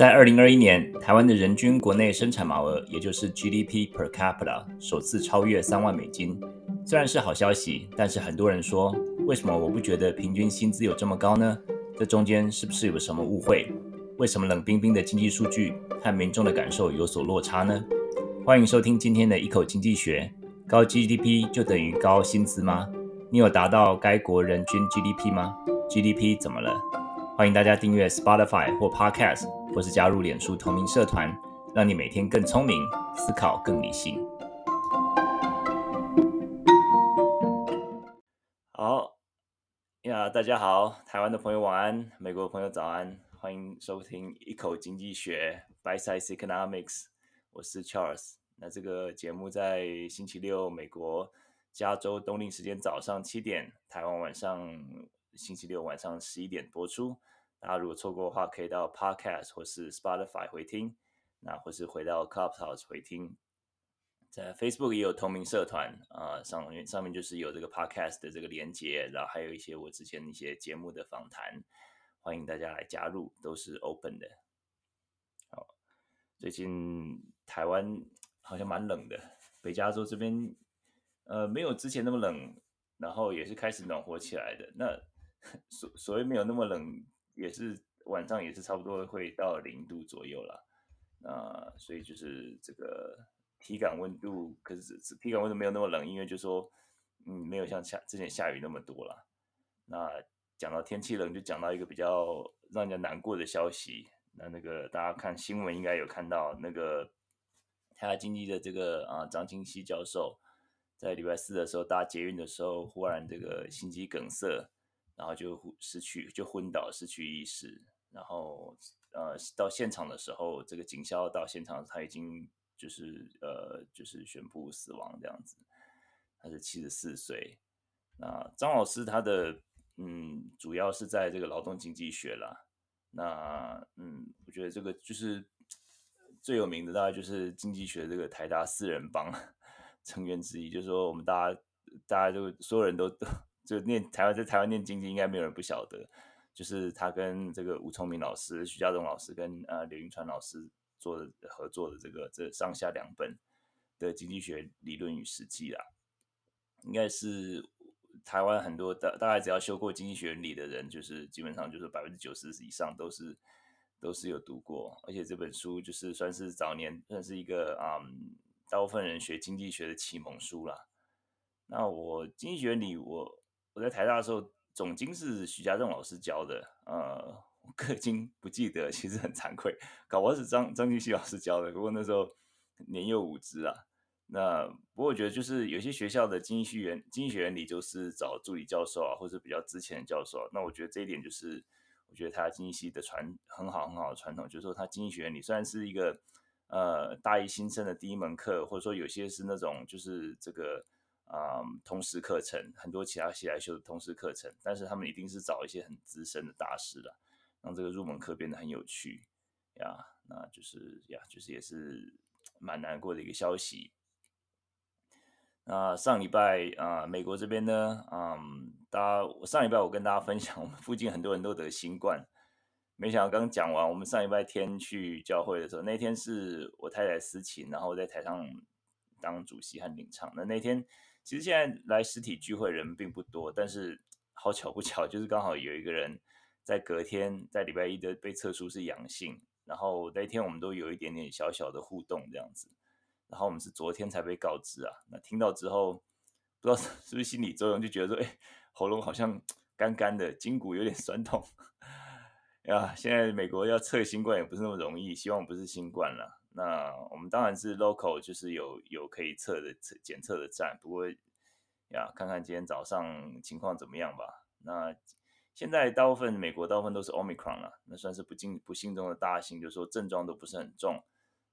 在二零二一年，台湾的人均国内生产毛额，也就是 GDP per capita，首次超越三万美金。虽然是好消息，但是很多人说，为什么我不觉得平均薪资有这么高呢？这中间是不是有什么误会？为什么冷冰冰的经济数据和民众的感受有所落差呢？欢迎收听今天的一口经济学。高 GDP 就等于高薪资吗？你有达到该国人均 GDP 吗？GDP 怎么了？欢迎大家订阅 Spotify 或 Podcast，或是加入脸书同名社团，让你每天更聪明，思考更理性。好呀，大家好，台湾的朋友晚安，美国的朋友早安，欢迎收听一口经济学 Bite Size Economics，我是 Charles。那这个节目在星期六美国加州冬令时间早上七点，台湾晚上星期六晚上十一点播出。大家如果错过的话，可以到 Podcast 或是 Spotify 回听，那或是回到 Clubhouse 回听。在 Facebook 也有同名社团啊、上面上面就是有这个 Podcast 的这个连接，然后还有一些我之前一些节目的访谈，欢迎大家来加入，都是 Open 的。好，最近台湾好像蛮冷的，北加州这边呃没有之前那么冷，然后也是开始暖和起来的。那 所所谓没有那么冷。也是晚上也是差不多会到零度左右了，那所以就是这个体感温度，可是体感温度没有那么冷，因为就说嗯没有像下之前下雨那么多了。那讲到天气冷，就讲到一个比较让人家难过的消息。那那个大家看新闻应该有看到，那个台大经济的这个啊张清熙教授，在礼拜四的时候搭捷运的时候，忽然这个心肌梗塞。然后就失去，就昏倒，失去意识。然后，呃，到现场的时候，这个警消到现场，他已经就是呃，就是宣布死亡这样子。他是七十四岁。那张老师他的嗯，主要是在这个劳动经济学啦。那嗯，我觉得这个就是最有名的，大概就是经济学这个台大四人帮 成员之一。就是说，我们大家大家就所有人都都。就念台湾，在台湾念经济，应该没有人不晓得。就是他跟这个吴聪明老师、徐家栋老师跟呃刘云川老师做的合作的这个这上下两本的经济学理论与实际啦，应该是台湾很多大大概只要修过经济学理的人，就是基本上就是百分之九十以上都是都是有读过，而且这本书就是算是早年算是一个嗯大部分人学经济学的启蒙书啦。那我经济学原理我。我在台大的时候，总经是徐家栋老师教的，呃，我已经不记得，其实很惭愧。搞不好是张张金熙老师教的，不过那时候年幼无知啊。那不过我觉得，就是有些学校的经济学原经济学原理，就是找助理教授啊，或者比较之前的教授。那我觉得这一点就是，我觉得他经济系的传很好很好的传统，就是说他经济学原理虽然是一个呃大一新生的第一门课，或者说有些是那种就是这个。啊、嗯，通识课程很多其他系来修的通识课程，但是他们一定是找一些很资深的大师了，让这个入门课变得很有趣呀。那就是呀，就是也是蛮难过的一个消息。那上礼拜啊、美国这边呢，嗯，大家我上礼拜我跟大家分享，我们附近很多人都得新冠，没想到刚讲完，我们上礼拜天去教会的时候，那天是我太太司琴，然后在台上当主席和领唱，那那天。其实现在来实体聚会人并不多，但是好巧不巧，就是刚好有一个人在隔天在礼拜一的被测出是阳性，然后那一天我们都有一点点小小的互动这样子，然后我们是昨天才被告知啊，那听到之后不知道 是不是心理作用，就觉得说，哎，喉咙好像干干的，筋骨有点酸痛呀。现在美国要测新冠也不是那么容易，希望不是新冠了。那我们当然是 local，就是有有可以测的测检测的站。不过呀，看看今天早上情况怎么样吧。那现在大部分美国大部分都是 Omicron 了，那算是不幸不幸中的大幸，就是说症状都不是很重，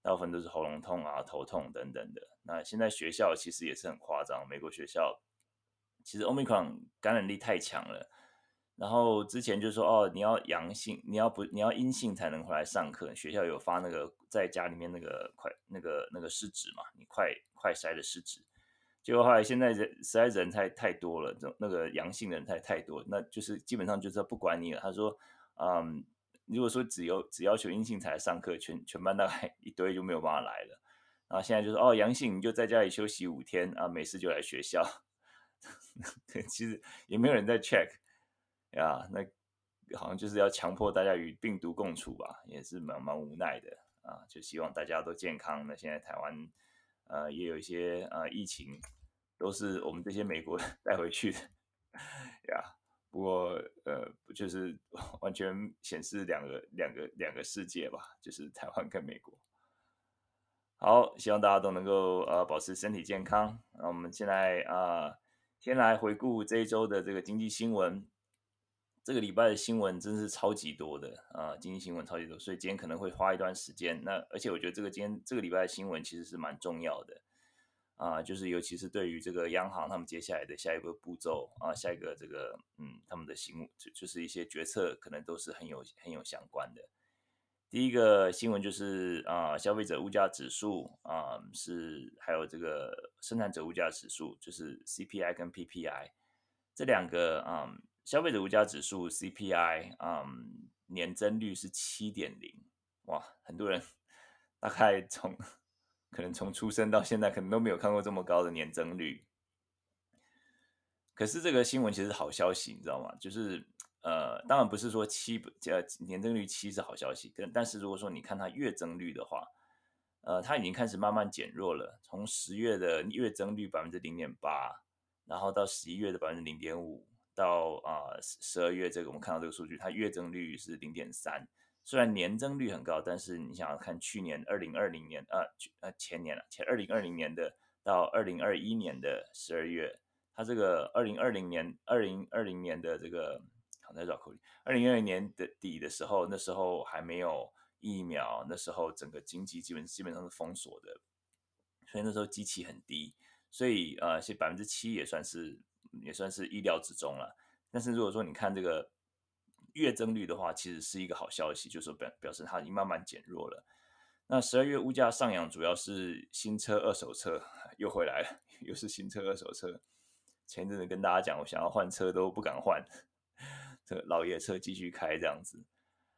大部分都是喉咙痛啊、头痛等等的。那现在学校其实也是很夸张，美国学校其实 Omicron 感染力太强了。然后之前就说哦，你要阳性，你要不你要阴性才能回来上课。学校有发那个在家里面那个快那个那个试纸嘛，你快快筛的试纸。结果后来现在人实在人太太多了，这那个阳性的人太太多，那就是基本上就是不管你了。他说，嗯，如果说只有只要求阴性才来上课，全全班大概一堆就没有办法来了。然后现在就是哦，阳性你就在家里休息五天啊，没事就来学校。其实也没有人在 check 呀，那好像就是要强迫大家与病毒共处吧，也是蛮蛮无奈的啊。就希望大家都健康。那现在台湾呃也有一些呃疫情，都是我们这些美国 带回去的呀。不过呃，就是 完全显示两个两个两个世界吧，就是台湾跟美国。好，希望大家都能够呃保持身体健康。那我们现在啊、先来回顾这一周的这个经济新闻。这个礼拜的新闻真是超级多的啊、经济新闻超级多，所以今天可能会花一段时间。那而且我觉得这个今天这个礼拜的新闻其实是蛮重要的啊、就是尤其是对于这个央行他们接下来的下一个步骤啊、下一个这个嗯他们的行就就是一些决策可能都是很有很有相关的。第一个新闻就是啊、消费者物价指数啊、是，还有这个生产者物价指数，就是 CPI 跟 PPI 这两个啊、消费者物价指数 CPI 嗯、年增率是七点零，哇，很多人大概从可能从出生到现在可能都没有看过这么高的年增率。可是这个新闻其实好消息，你知道吗？就是。呃，当然不是说七呃年增率七是好消息，但但是如果说你看它月增率的话，呃，它已经开始慢慢减弱了。从十月的月增率百分之零点八，然后到十一月的百分之零点五，到啊十二月这个我们看到这个数据，它月增率是零点三。虽然年增率很高，但是你想要看去年二零二零年呃呃前年了，前二零二零年的到二零二一年的十二月，它这个二零二零年二零二零年的这个。在绕口令。二零二零年的底的时候，那时候还没有疫苗，那时候整个经济基本基本上是封锁的，所以那时候基期很低，所以呃，是百分之七也算是也算是意料之中了。但是如果说你看这个月增率的话，其实是一个好消息，就是表表示它已经慢慢减弱了。那十二月物价上扬主要是新车、二手车 又回来了，又是新车、二手车。前一阵子跟大家讲，我想要换车都不敢换。这个老爷车继续开这样子，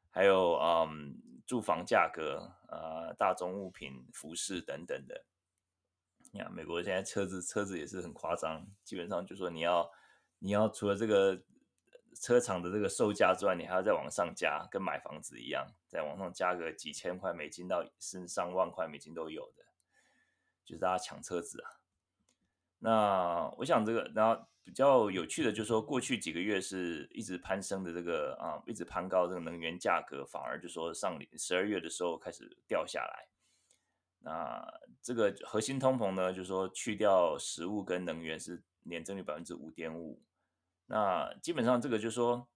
还有嗯，住房价格啊、呃，大宗物品、服饰等等的。你看，美国现在车子车子也是很夸张，基本上就说你要你要除了这个车厂的这个售价之外，你还要再往上加，跟买房子一样，再往上加个几千块美金到甚至上万块美金都有的，就是大家抢车子啊。那我想这个，然后比较有趣的就是说，过去几个月是一直攀升的这个啊，一直攀高这个能源价格，反而就说上十二月的时候开始掉下来。那这个核心通膨呢，就是说去掉食物跟能源是年增率百分之五点五。那基本上这个就是说，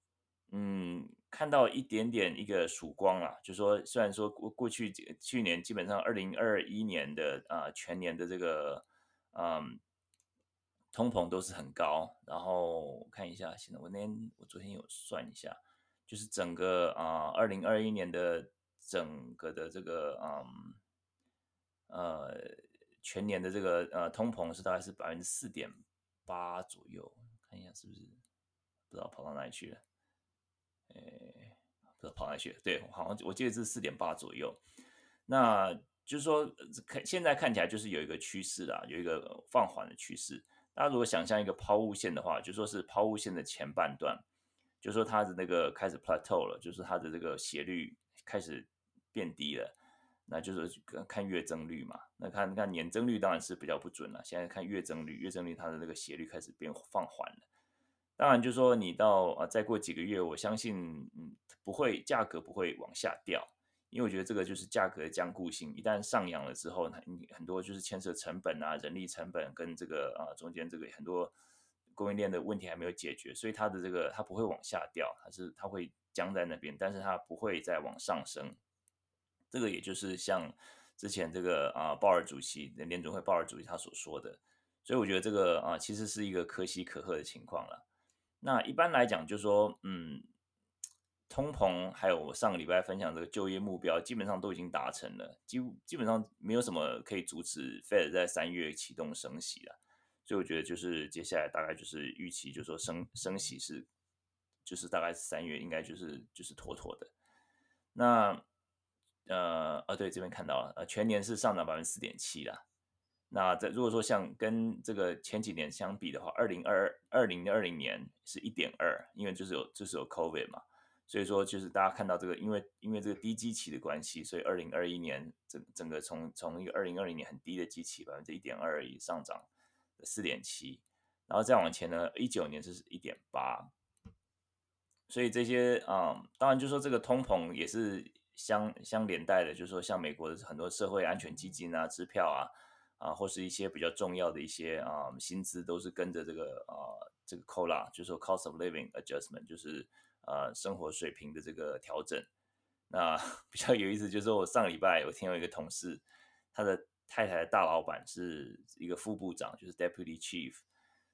嗯，看到一点点一个曙光啊，就是说虽然说过过去去年基本上二零二一年的啊全年的这个嗯。通膨都是很高，然后看一下，现在我那天我昨天有算一下，就是整个啊，二零二一年的整个的这个嗯呃全年的这个呃通膨是大概是百分之四点八左右，看一下是不是不知道跑到哪里去了，哎，不知道跑哪里去了，对，好像我记得是四点八左右，那就是说看现在看起来就是有一个趋势啦，有一个放缓的趋势。大家如果想象一个抛物线的话，就说是抛物线的前半段，就说它的那个开始 plateau 了，就是它的这个斜率开始变低了，那就是看月增率嘛。那看看年增率当然是比较不准了，现在看月增率，月增率它的那个斜率开始变放缓了。当然就是说你到啊再过几个月，我相信嗯不会价格不会往下掉。因为我觉得这个就是价格的僵固性，一旦上扬了之后，你很多就是牵涉成本啊、人力成本跟这个啊中间这个很多供应链的问题还没有解决，所以它的这个它不会往下掉，它是它会僵在那边，但是它不会再往上升。这个也就是像之前这个啊鲍尔主席联准会鲍尔主席他所说的，所以我觉得这个啊其实是一个可喜可贺的情况了。那一般来讲，就是说嗯。通膨还有我上个礼拜分享这个就业目标，基本上都已经达成了，基基本上没有什么可以阻止 Fed 在三月启动升息了，所以我觉得就是接下来大概就是预期，就是说升升息是，就是大概是三月应该就是就是妥妥的。那呃啊对，这边看到了，呃全年是上涨百分之四点七啦。那在如果说像跟这个前几年相比的话，二零二二零二零年是一点二，因为就是有就是有 COVID 嘛，所以说就是大家看到这个，因为因为这个低基期的关系，所以二零二一年整整个从从一个二零二零年很低的基期百分之一点二而已上涨四点七，然后再往前呢，一九年是一点八，所以这些啊、当然就说这个通膨也是相相连带的，就是说像美国的很多社会安全基金啊、支票啊。啊，或是一些比较重要的一些啊薪资，都是跟着这个啊这个 COLA，就是说 Cost of Living Adjustment，就是呃生活水平的这个调整。那 比较有意思，就是我上礼拜我听到一个同事，他的太太的大老板是一个副部长，就是 Deputy Chief，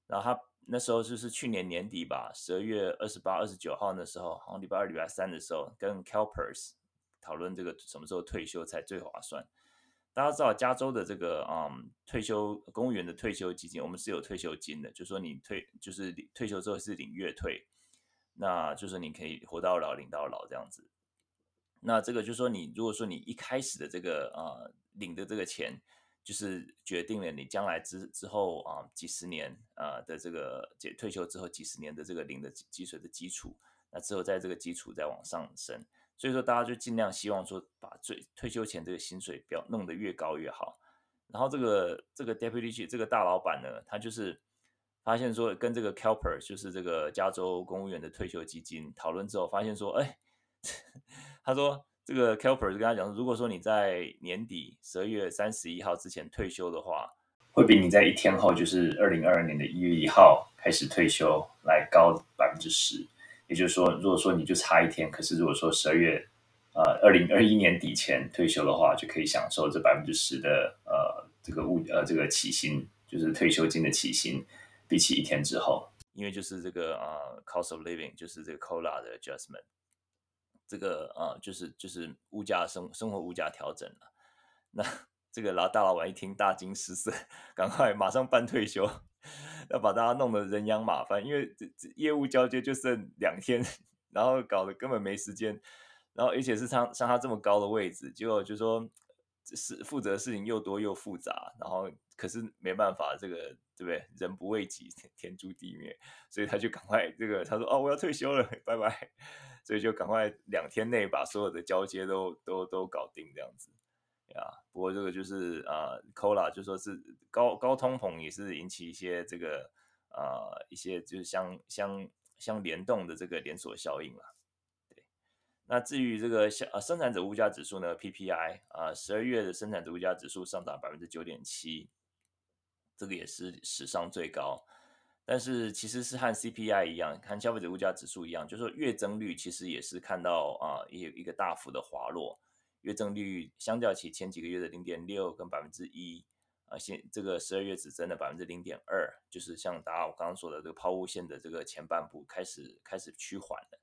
然后他那时候就是去年年底吧，十二月二十八、二十九号那时候，好像礼拜二、礼拜三的时候，跟 CalPERS 讨论这个什么时候退休才最划算。大家知道加州的这个嗯退休公务员的退休基金，我们是有退休金的，就说你退就是退休之后是领月退，那就是你可以活到老领到老这样子。那这个就是说你如果说你一开始的这个呃领的这个钱，就是决定了你将来之之后啊、几十年啊的这个退休之后几十年的这个领的积水的基础，那之后在这个基础再往上升。所以说，大家就尽量希望说，把最退休前这个薪水不要弄得越高越好。然后这个这个 deputy 这个大老板呢，他就是发现说，跟这个 Calper 就是这个加州公务员的退休基金讨论之后，发现说，哎，他说这个 Calper 就跟他讲，如果说你在年底十二月三十一号之前退休的话，会比你在一天后，就是二零二二年的一月一号开始退休来高百分之十。也就是说，如果说你就差一天，可是如果说十二月，呃，二零二一年底前退休的话，就可以享受这百分之十的呃这个物呃这个起薪，就是退休金的起薪，比起一天之后，因为就是这个呃 cost of living，就是这个 COLA 的 adjustment，这个呃就是就是物价生生活物价调整了，那 这个老大老板一听大惊失色，赶快马上办退休。要把大家弄得人仰马翻，因为业务交接就剩两天，然后搞得根本没时间，然后而且是像像他这么高的位置，结果就说是负责的事情又多又复杂，然后可是没办法，这个对不对？人不为己，天诛地灭，所以他就赶快这个他说哦，我要退休了，拜拜，所以就赶快两天内把所有的交接都都都搞定这样子。呀，yeah, 不过这个就是啊，COLA 就说是高高通膨也是引起一些这个啊、一些就是相相相联动的这个连锁效应了。对，那至于这个生啊生产者物价指数呢，PPI 啊十二月的生产者物价指数上涨百分之九点七，这个也是史上最高。但是其实是和 CPI 一样，和消费者物价指数一样，就是说月增率其实也是看到啊一一个大幅的滑落。月增率相较起前几个月的零点六跟百分之一，啊，现这个十二月只增了百分之零点二，就是像大家我刚刚说的这个抛物线的这个前半部开始开始趋缓了。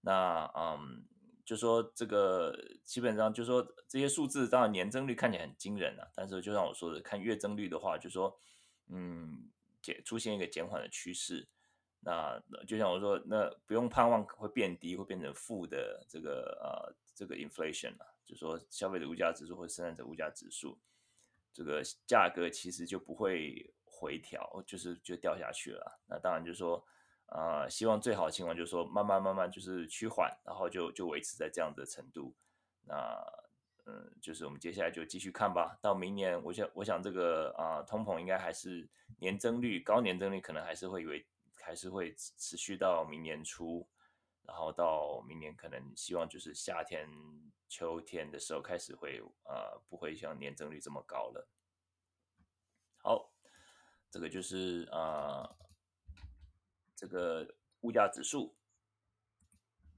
那嗯，就说这个基本上就说这些数字当然年增率看起来很惊人啊，但是就像我说的，看月增率的话，就说嗯减出现一个减缓的趋势。那就像我说，那不用盼望会变低，会变成负的这个呃这个 inflation 啊。就说，消费者物价指数或生产者物价指数，这个价格其实就不会回调，就是就掉下去了。那当然就是说，啊、希望最好的情况就是说，慢慢慢慢就是趋缓，然后就就维持在这样的程度。那嗯，就是我们接下来就继续看吧。到明年，我想我想这个啊、通膨应该还是年增率高，年增率可能还是会维，还是会持续到明年初。然后到明年可能希望就是夏天、秋天的时候开始会呃不会像年增率这么高了。好，这个就是呃这个物价指数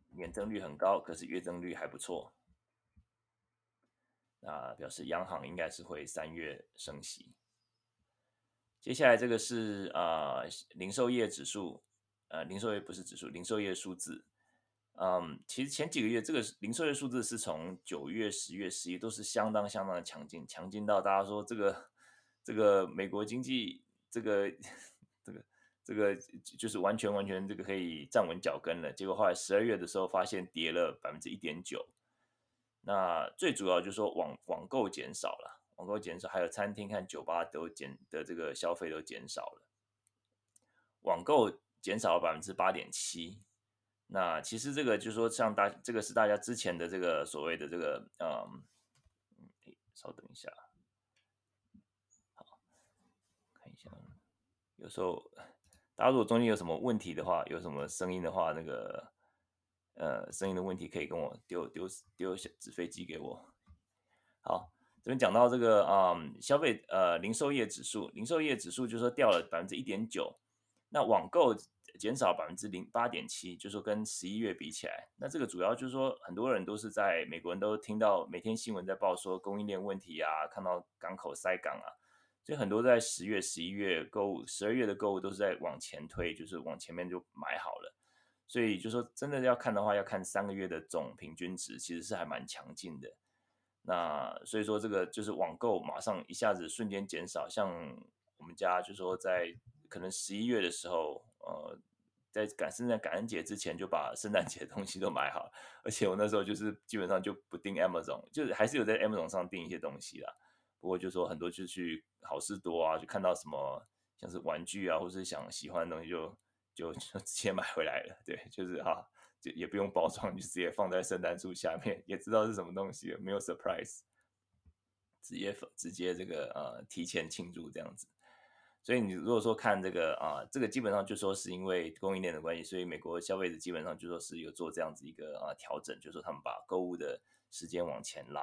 年增率很高，可是月增率还不错。那表示央行应该是会三月升息。接下来这个是啊、零售业指数，呃零售业不是指数，零售业数字。嗯，其实前几个月这个零售业数字是从九月、十月、十一都是相当相当的强劲，强劲到大家说这个这个美国经济这个这个这个就是完全完全这个可以站稳脚跟了。结果后来十二月的时候发现跌了百分之一点九，那最主要就是说网网购减少了，网购减少，还有餐厅和酒吧都减的这个消费都减少了。网购减少了百分之八点七。那其实这个就是说，像大这个是大家之前的这个所谓的这个嗯，稍等一下，好，看一下，有时候大家如果中间有什么问题的话，有什么声音的话，那个呃声音的问题可以跟我丢丢丢纸飞机给我。好，这边讲到这个嗯消费呃零售业指数，零售业指数就说掉了百分之一点九，那网购。减少百分之零八点七，就是说跟十一月比起来，那这个主要就是说很多人都是在美国人都听到每天新闻在报说供应链问题啊，看到港口塞港啊，所以很多在十月、十一月购物，十二月的购物都是在往前推，就是往前面就买好了。所以就说真的要看的话，要看三个月的总平均值，其实是还蛮强劲的。那所以说这个就是网购马上一下子瞬间减少，像我们家就说在可能十一月的时候，呃。在感圣诞感恩节之前就把圣诞节的东西都买好，而且我那时候就是基本上就不订 Amazon，就是还是有在 Amazon 上订一些东西啦。不过就说很多就去好事多啊，就看到什么像是玩具啊，或是想喜欢的东西就就就直接买回来了。对，就是哈、啊，就也不用包装，就直接放在圣诞树下面，也知道是什么东西，没有 surprise，直接直接这个呃提前庆祝这样子。所以你如果说看这个啊，这个基本上就说是因为供应链的关系，所以美国消费者基本上就说是有做这样子一个啊调整，就说他们把购物的时间往前拉。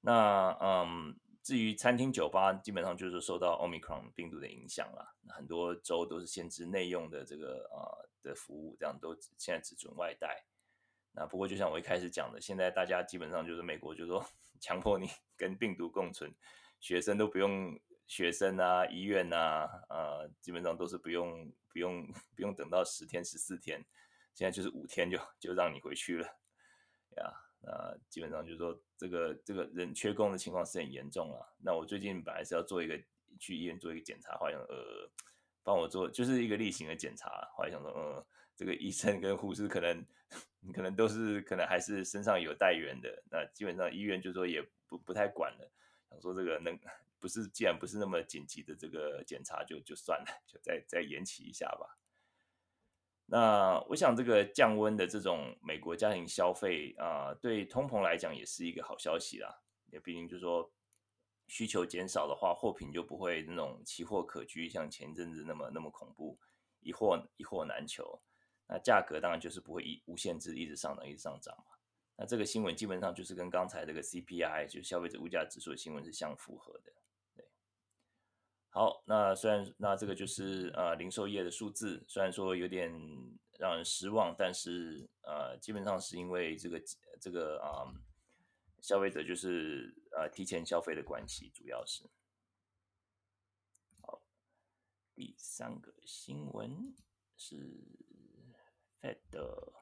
那嗯，至于餐厅酒吧，基本上就是受到 Omicron 病毒的影响了，很多州都是限制内用的这个啊的服务，这样都现在只准外带。那不过就像我一开始讲的，现在大家基本上就是美国就是说 强迫你跟病毒共存，学生都不用。学生啊，医院啊，呃，基本上都是不用不用不用等到十天十四天，现在就是五天就就让你回去了，呀，那基本上就是说这个这个人缺工的情况是很严重了。那我最近本来是要做一个去医院做一个检查，好像呃帮我做就是一个例行的检查，后来想说呃这个医生跟护士可能可能都是可能还是身上有带源的，那基本上医院就说也不不太管了，想说这个能。不是，既然不是那么紧急的这个检查就，就算了，就再再延期一下吧。那我想，这个降温的这种美国家庭消费啊、对通膨来讲也是一个好消息啦。也毕竟就是说，需求减少的话，货品就不会那种奇货可居，像前阵子那么那么恐怖，一货一货难求。那价格当然就是不会一无限制一直上涨，一直上涨嘛。那这个新闻基本上就是跟刚才这个 CPI 就消费者物价指数的新闻是相符合的。好，那虽然那这个就是呃零售业的数字，虽然说有点让人失望，但是呃基本上是因为这个这个啊、消费者就是呃提前消费的关系，主要是。好，第三个新闻是 Fed 的，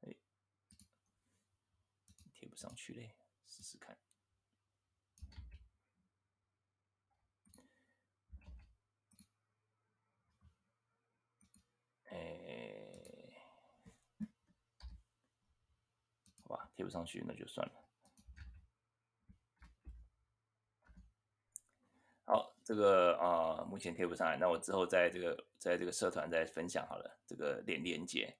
哎，贴不上去嘞，试试看。贴不上去那就算了。好，这个啊、目前贴不上来，那我之后在这个在这个社团再分享好了，这个连连接。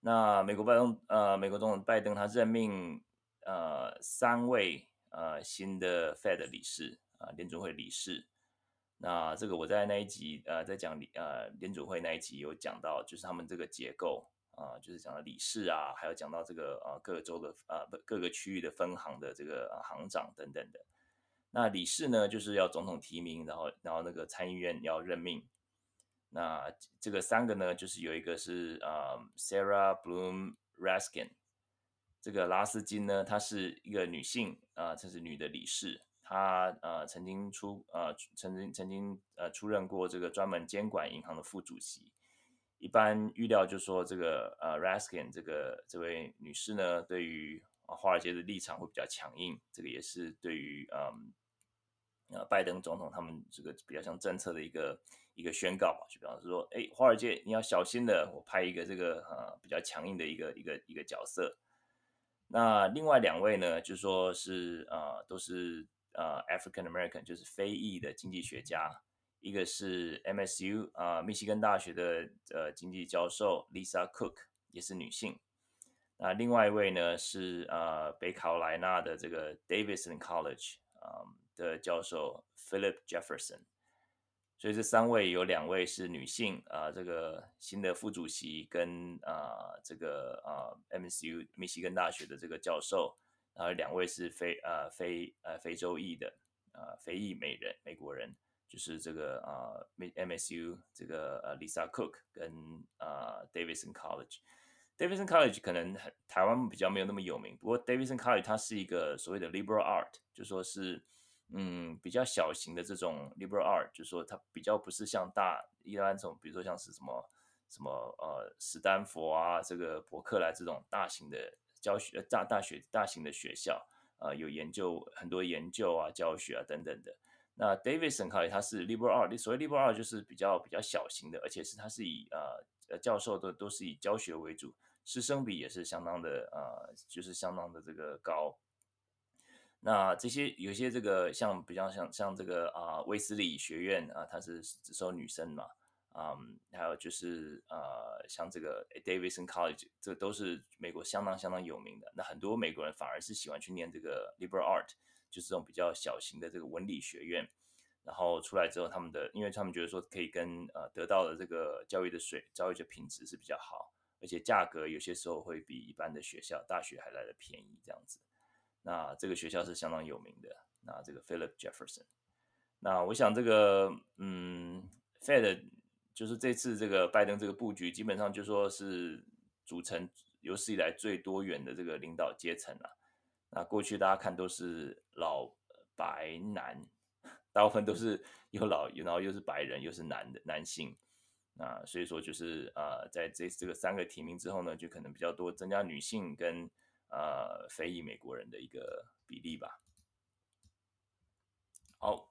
那美国拜登呃，美国总统拜登他任命呃三位呃新的 Fed 理事啊，联准会理事。那这个我在那一集呃在讲呃联准会那一集有讲到，就是他们这个结构。啊，就是讲到理事啊，还有讲到这个啊，各个州的啊，不各个区域的分行的这个行长等等的。那理事呢，就是要总统提名，然后然后那个参议院要任命。那这个三个呢，就是有一个是啊，Sarah Bloom Raskin，这个拉斯金呢，她是一个女性啊，这是女的理事，她呃曾经出呃曾经曾经呃出任过这个专门监管银行的副主席。一般预料就是说，这个呃，Raskin 这个这位女士呢，对于华尔街的立场会比较强硬。这个也是对于嗯呃拜登总统他们这个比较像政策的一个一个宣告吧。就比方说，哎，华尔街你要小心的，我派一个这个呃比较强硬的一个一个一个角色。那另外两位呢，就说是呃都是呃 African American，就是非裔的经济学家，一个是 MSU 啊、密西根大学的呃经济教授 Lisa Cook，也是女性。那另外一位呢是呃北卡罗来纳的这个 Davidson College 啊、的教授 Philip Jefferson。所以这三位有两位是女性啊、这个新的副主席跟啊、这个啊、MSU 密西根大学的这个教授，然后两位是非呃非呃非洲裔的啊、非裔美人美国人，就是这个啊、呃、MSU 这个呃 Lisa Cook 跟啊、Davidson College。Davidson College 可能台湾比较没有那么有名，不过 Davidson College 它是一个所谓的 liberal art，就说是。嗯，比较小型的这种 liberal art，就是说它比较不是像大一般这种，比如说像是什么什么呃史丹佛啊，这个伯克莱这种大型的教学大大学大型的学校，呃有研究很多研究啊教学啊等等的。那 Davidson College 它是 liberal art，所谓 liberal art 就是比较比较小型的，而且是它是以呃呃教授都都是以教学为主，师生比也是相当的呃就是相当的这个高。那这些有些这个像比较像像这个啊威斯里学院啊，它是只收女生嘛，嗯，还有就是呃像这个 Davidson College，这都是美国相当相当有名的。那很多美国人反而是喜欢去念这个 liberal art，就是这种比较小型的这个文理学院。然后出来之后，他们的因为他们觉得说可以跟呃得到的这个教育的水教育的品质是比较好，而且价格有些时候会比一般的学校大学还来的便宜这样子。那这个学校是相当有名的。那这个 Philip Jefferson，那我想这个嗯，Fed 就是这次这个拜登这个布局，基本上就说是组成有史以来最多元的这个领导阶层了。那过去大家看都是老白男，大部分都是又老，然后又是白人，又是男的男性。那所以说就是呃，在这这个三个提名之后呢，就可能比较多增加女性跟。呃，非裔美国人的一个比例吧。好，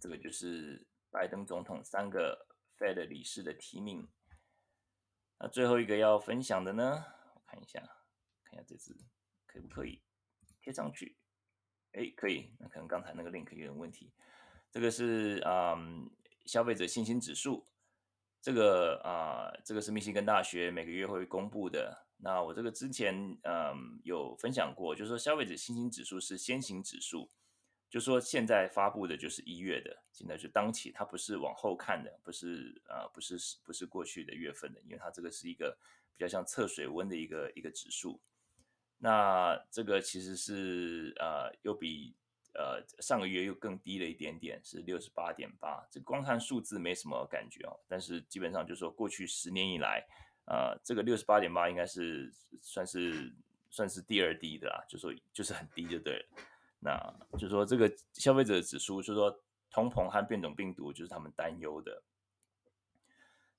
这个就是拜登总统三个 Fed 理事的提名。那最后一个要分享的呢，我看一下，看一下这次可不可以贴上去？哎，可以。那可能刚才那个 link 有点问题。这个是嗯，消费者信心指数。这个啊、这个是密西根大学每个月会公布的。那我这个之前嗯有分享过，就是说消费者信心指数是先行指数，就说现在发布的就是一月的，现在就当期，它不是往后看的，不是啊、呃，不是不是过去的月份的，因为它这个是一个比较像测水温的一个一个指数。那这个其实是呃又比呃上个月又更低了一点点，是六十八点八。这光看数字没什么感觉哦，但是基本上就是说过去十年以来。呃，这个六十八点八应该是算是算是第二低的啦，就说就是很低就对了。那就是说这个消费者指数，就是说通膨和变种病毒就是他们担忧的。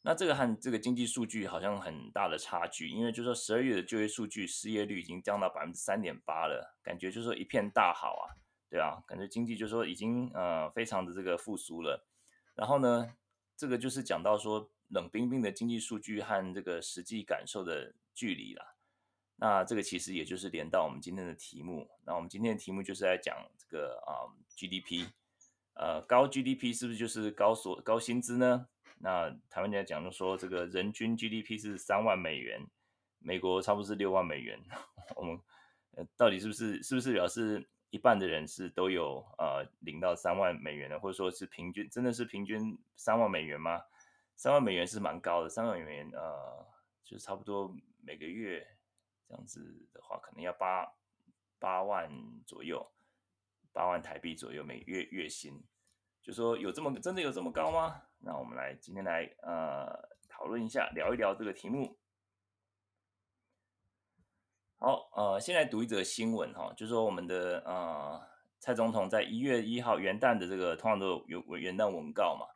那这个和这个经济数据好像很大的差距，因为就是说十二月的就业数据失业率已经降到百分之三点八了，感觉就是说一片大好啊，对啊，感觉经济就是说已经呃非常的这个复苏了。然后呢，这个就是讲到说。冷冰冰的经济数据和这个实际感受的距离啦，那这个其实也就是连到我们今天的题目。那我们今天的题目就是在讲这个啊、GDP，呃，高 GDP 是不是就是高所高薪资呢？那台湾人讲就说这个人均 GDP 是三万美元，美国差不多是六万美元。我们呃到底是不是是不是表示一半的人是都有呃领到三万美元的，或者说是平均真的是平均三万美元吗？三万美元是蛮高的，三万美元呃，就差不多每个月这样子的话，可能要八八万左右，八万台币左右每月月薪，就说有这么真的有这么高吗？那我们来今天来呃讨论一下，聊一聊这个题目。好，呃，先来读一则新闻哈，就说我们的呃蔡总统在一月一号元旦的这个通常都有有元旦文告嘛，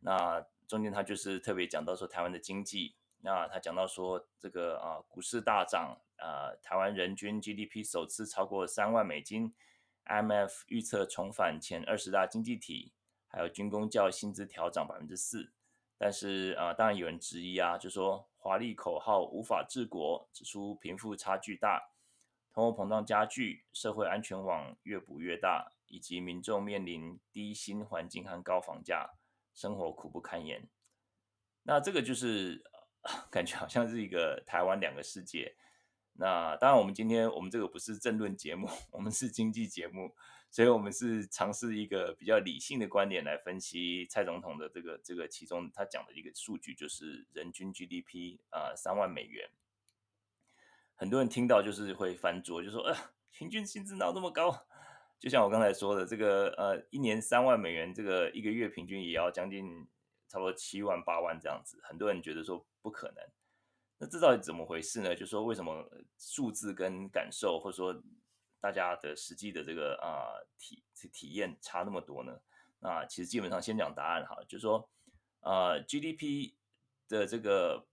那。中间他就是特别讲到说台湾的经济，那他讲到说这个啊股市大涨啊，台湾人均 GDP 首次超过三万美金，MF 预测重返前二十大经济体，还有军工教薪资调涨百分之四，但是啊当然有人质疑啊，就说华丽口号无法治国，指出贫富差距大，通货膨胀加剧、社会安全网越补越大，以及民众面临低薪环境和高房价，生活苦不堪言。那这个就是 感觉好像是一个台湾两个世界。那当然，我们今天我们这个不是政论节目，我们是经济节目，所以我们是尝试一个比较理性的观点来分析蔡总统的这个这个其中他讲的一个数据，就是人均 GDP 啊、三万美元。很多人听到就是会翻桌，就说呃平均薪资哪有那么高？就像我刚才说的，这个呃一年三万美元，这个一个月平均也要将近差不多七万八万这样子，很多人觉得说不可能。那这到底怎么回事呢？就说为什么数字跟感受，或者说大家的实际的这个啊、呃、体体验差那么多呢？那其实基本上先讲答案哈，就是说呃 GDP 的这个。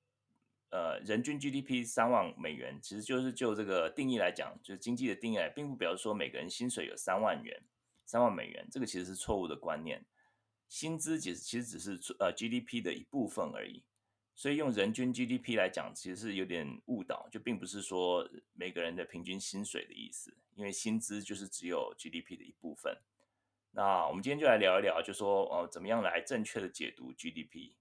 呃，人均 GDP 三万美元，其实就是就这个定义来讲，就是经济的定义来，并不表示说每个人薪水有三万元、三万美元，这个其实是错误的观念。薪资其实其实只是呃 GDP 的一部分而已，所以用人均 GDP 来讲，其实是有点误导，就并不是说每个人的平均薪水的意思，因为薪资就是只有 GDP 的一部分。那我们今天就来聊一聊，就说呃，怎么样来正确的解读 GDP。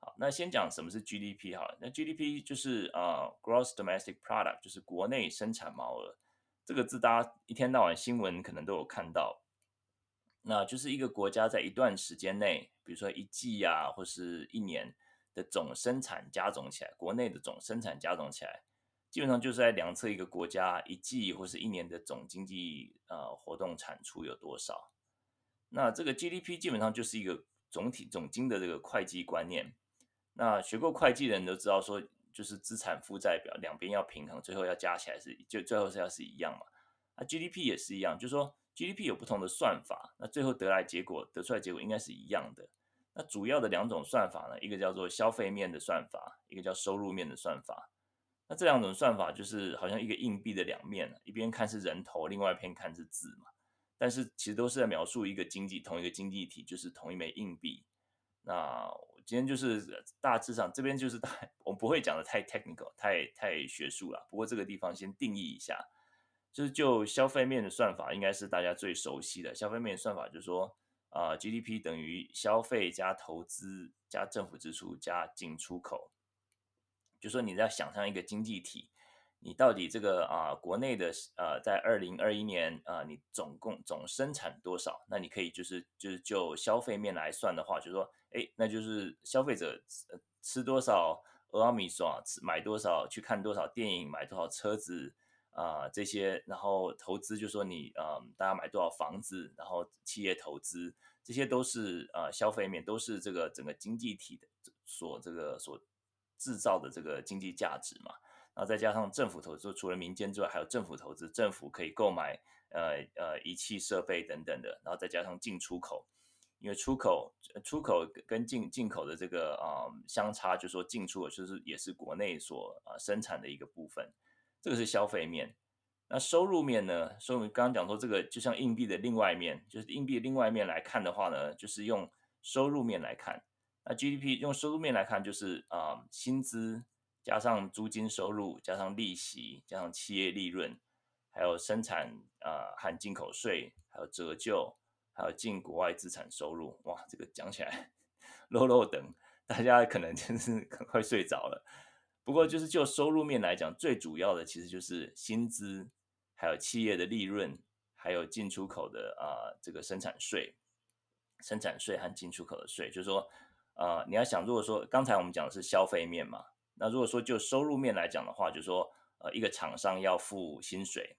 好，那先讲什么是 GDP 哈，那 GDP 就是啊、uh, Gross Domestic Product，就是国内生产毛额。这个字大家一天到晚新闻可能都有看到。那就是一个国家在一段时间内，比如说一季呀、啊，或是一年的总生产加总起来，国内的总生产加总起来，基本上就是在量测一个国家一季或是一年的总经济呃活动产出有多少。那这个 GDP 基本上就是一个总体总经的这个会计观念。那学过会计的人都知道，说就是资产负债表两边要平衡，最后要加起来是就最后是要是一样嘛。那 GDP 也是一样，就是说 GDP 有不同的算法，那最后得来结果得出来结果应该是一样的。那主要的两种算法呢，一个叫做消费面的算法，一个叫收入面的算法。那这两种算法就是好像一个硬币的两面，一边看是人头，另外一边看是字嘛。但是其实都是在描述一个经济，同一个经济体，就是同一枚硬币。那今天就是大致上这边就是太，我们不会讲的太 technical，太太学术了。不过这个地方先定义一下，就是就消费面的算法，应该是大家最熟悉的。消费面算法就是说，啊、，GDP 等于消费加投资加政府支出加进出口。就说你在想象一个经济体。你到底这个啊、国内的呃，在二零二一年啊、你总共总生产多少？那你可以就是就是就消费面来算的话，就说，哎，那就是消费者吃多少蚵仔面线，吃买多少去看多少电影，买多少车子啊、这些，然后投资就说你啊、呃，大家买多少房子，然后企业投资，这些都是啊、呃、消费面，都是这个整个经济体的所这个所制造的这个经济价值嘛。然后再加上政府投资，除了民间之外，还有政府投资，政府可以购买呃呃仪器设备等等的。然后再加上进出口，因为出口出口跟进进口的这个啊、相差，就说进出口就是也是国内所啊、生产的一个部分。这个是消费面。那收入面呢？收入刚刚讲说这个就像硬币的另外一面，就是硬币的另外一面来看的话呢，就是用收入面来看。那 GDP 用收入面来看，就是啊、薪资。加上租金收入，加上利息，加上企业利润，还有生产啊、含进口税，还有折旧，还有进国外资产收入，哇，这个讲起来 啰啰等，大家可能真是 快睡着了。不过就是就收入面来讲，最主要的其实就是薪资，还有企业的利润，还有进出口的啊、这个生产税，生产税和进出口的税，就是说啊、呃，你要想，如果说刚才我们讲的是消费面嘛。那如果说就收入面来讲的话，就是说，呃，一个厂商要付薪水，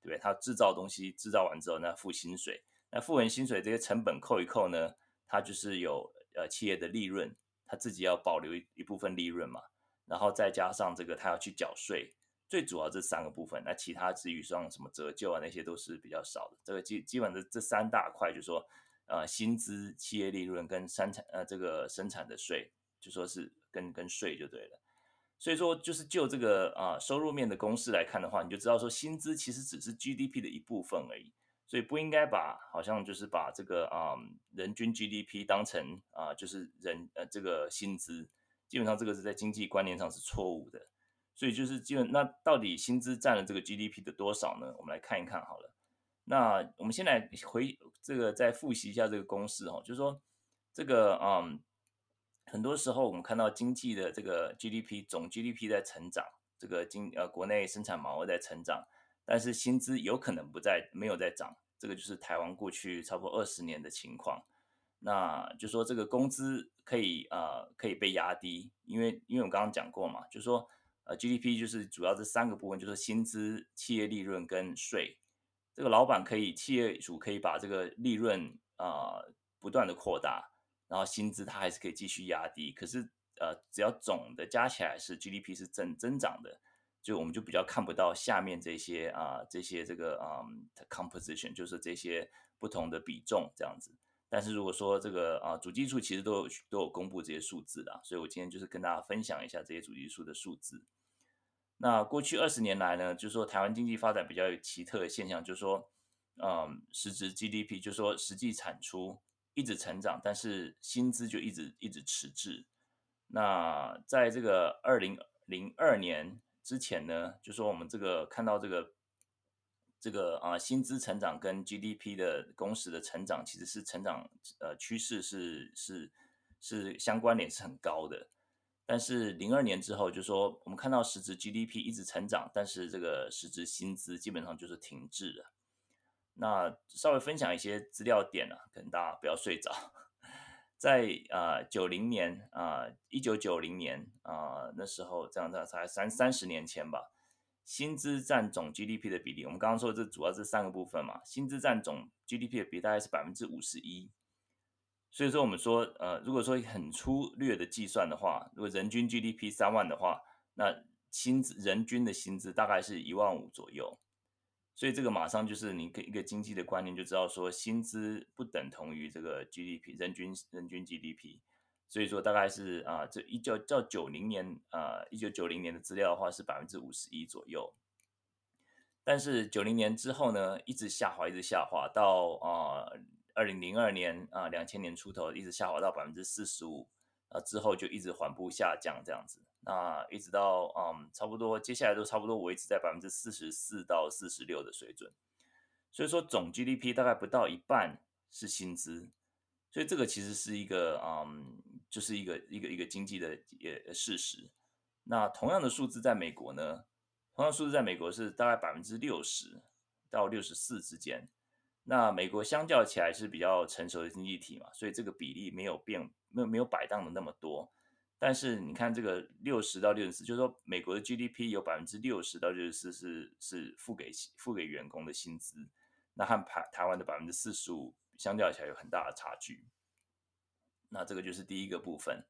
对不对？他制造东西，制造完之后，那付薪水，那付完薪水，这些成本扣一扣呢，他就是有呃企业的利润，他自己要保留一一部分利润嘛，然后再加上这个他要去缴税，最主要这三个部分，那其他至于像什么折旧啊那些都是比较少的。这个基基本的这三大块，就是说，呃，薪资、企业利润跟生产呃这个生产的税，就说是。跟跟税就对了，所以说就是就这个啊收入面的公式来看的话，你就知道说薪资其实只是 GDP 的一部分而已，所以不应该把好像就是把这个啊人均 GDP 当成啊就是人呃这个薪资，基本上这个是在经济观念上是错误的。所以就是基本那到底薪资占了这个 GDP 的多少呢？我们来看一看好了。那我们先来回这个再复习一下这个公式哦，就是说这个嗯，很多时候我们看到经济的这个 GDP 总 GDP 在成长，这个经呃国内生产毛额在成长，但是薪资有可能不在没有在涨，这个就是台湾过去差不多二十年的情况。那就说这个工资可以呃可以被压低，因为因为我刚刚讲过嘛，就说。呃，GDP 就是主要这三个部分，就是薪资、企业利润跟税。这个老板可以，企业主可以把这个利润啊、不断的扩大，然后薪资它还是可以继续压低。可是呃，只要总的加起来是 GDP 是正增长的，就我们就比较看不到下面这些啊、这些这个嗯 composition，就是这些不同的比重这样子。但是如果说这个啊主计处其实都有都有公布这些数字的，所以我今天就是跟大家分享一下这些主计处的数字。那过去二十年来呢，就是说台湾经济发展比较有奇特的现象，就是说，嗯，实质 GDP 就是说实际产出一直成长，但是薪资就一直一直迟滞。那在这个二零零二年之前呢，就说我们这个看到这个这个啊薪资成长跟 GDP 的工时的成长，其实是成长呃趋势是是是相关联是很高的。但是零二年之后，就说我们看到实质 GDP 一直成长，但是这个实质薪资基本上就是停滞了。那稍微分享一些资料点啊，可能大家不要睡着。在啊九零年啊一九九零年啊、那时候这样的才三三十年前吧，薪资占总 GDP 的比例，我们刚刚说这主要是三个部分嘛，薪资占总 GDP 的比例大概是百分之五十一。所以说，我们说，呃，如果说很粗略的计算的话，如果人均 GDP 三万的话，那薪资人均的薪资大概是一万五左右。所以这个马上就是你一个经济的观念就知道说，薪资不等同于这个 GDP 人均人均 GDP。所以说大概是啊，这一九到九零年啊，一九九零年的资料的话是百分之五十一左右。但是九零年之后呢，一直下滑，一直下滑到啊。二零零二年啊，两千年出头一直下滑到百分之四十五，啊之后就一直缓步下降这样子，那一直到嗯差不多接下来都差不多维持在百分之四十四到四十六的水准，所以说总 GDP 大概不到一半是薪资，所以这个其实是一个嗯就是一个一个一个经济的呃事实。那同样的数字在美国呢，同样数字在美国是大概百分之六十到六十四之间。那美国相较起来是比较成熟的经济体嘛，所以这个比例没有变，没有没有摆荡的那么多。但是你看这个六十到六十四，就是说美国的 GDP 有百分之六十到六十四是是付给付给员工的薪资，那和台台湾的百分之四十五相较起来有很大的差距。那这个就是第一个部分。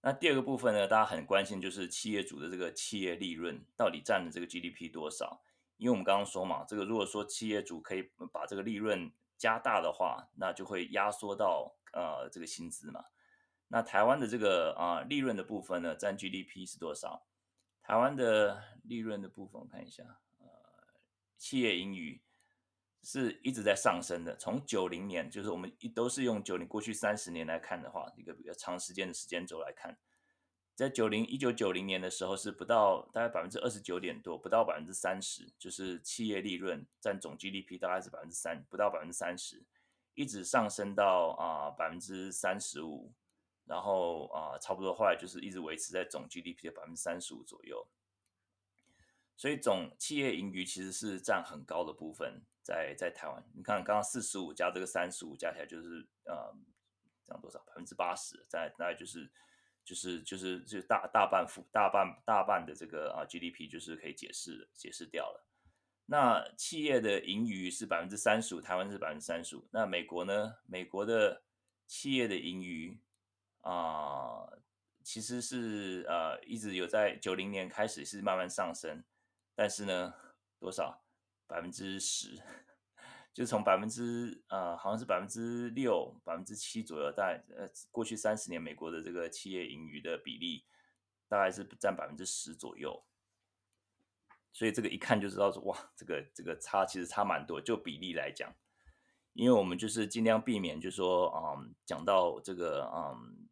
那第二个部分呢，大家很关心就是企业主的这个企业利润到底占了这个 GDP 多少？因为我们刚刚说嘛，这个如果说企业主可以把这个利润加大的话，那就会压缩到呃这个薪资嘛。那台湾的这个啊、利润的部分呢，占 GDP 是多少？台湾的利润的部分，我看一下，呃，企业盈余是一直在上升的。从九零年，就是我们一都是用九零过去三十年来看的话，一个比较长时间的时间轴来看。在九零一九九零年的时候是不到大概百分之二十九点多，不到百分之三十，就是企业利润占总 GDP 大概是百分之三，不到百分之三十，一直上升到啊百分之三十五，然后啊、差不多后来就是一直维持在总 GDP 的百分之三十五左右，所以总企业盈余其实是占很高的部分在在台湾。你看刚刚四十五加这个三十五加起来就是呃这样多少百分之八十，在大概就是。就是就是就大大半幅大半大半的这个啊 GDP 就是可以解释解释掉了。那企业的盈余是百分之三十五，台湾是百分之三十五。那美国呢？美国的企业的盈余啊、其实是呃一直有在九零年开始是慢慢上升，但是呢，多少百分之十？就从百分之呃，好像是百分之六、百分之七左右，大概呃，过去三十年美国的这个企业盈余的比例，大概是占百分之十左右。所以这个一看就知道说，哇，这个这个差其实差蛮多，就比例来讲。因为我们就是尽量避免，就是说，嗯，讲到这个，嗯，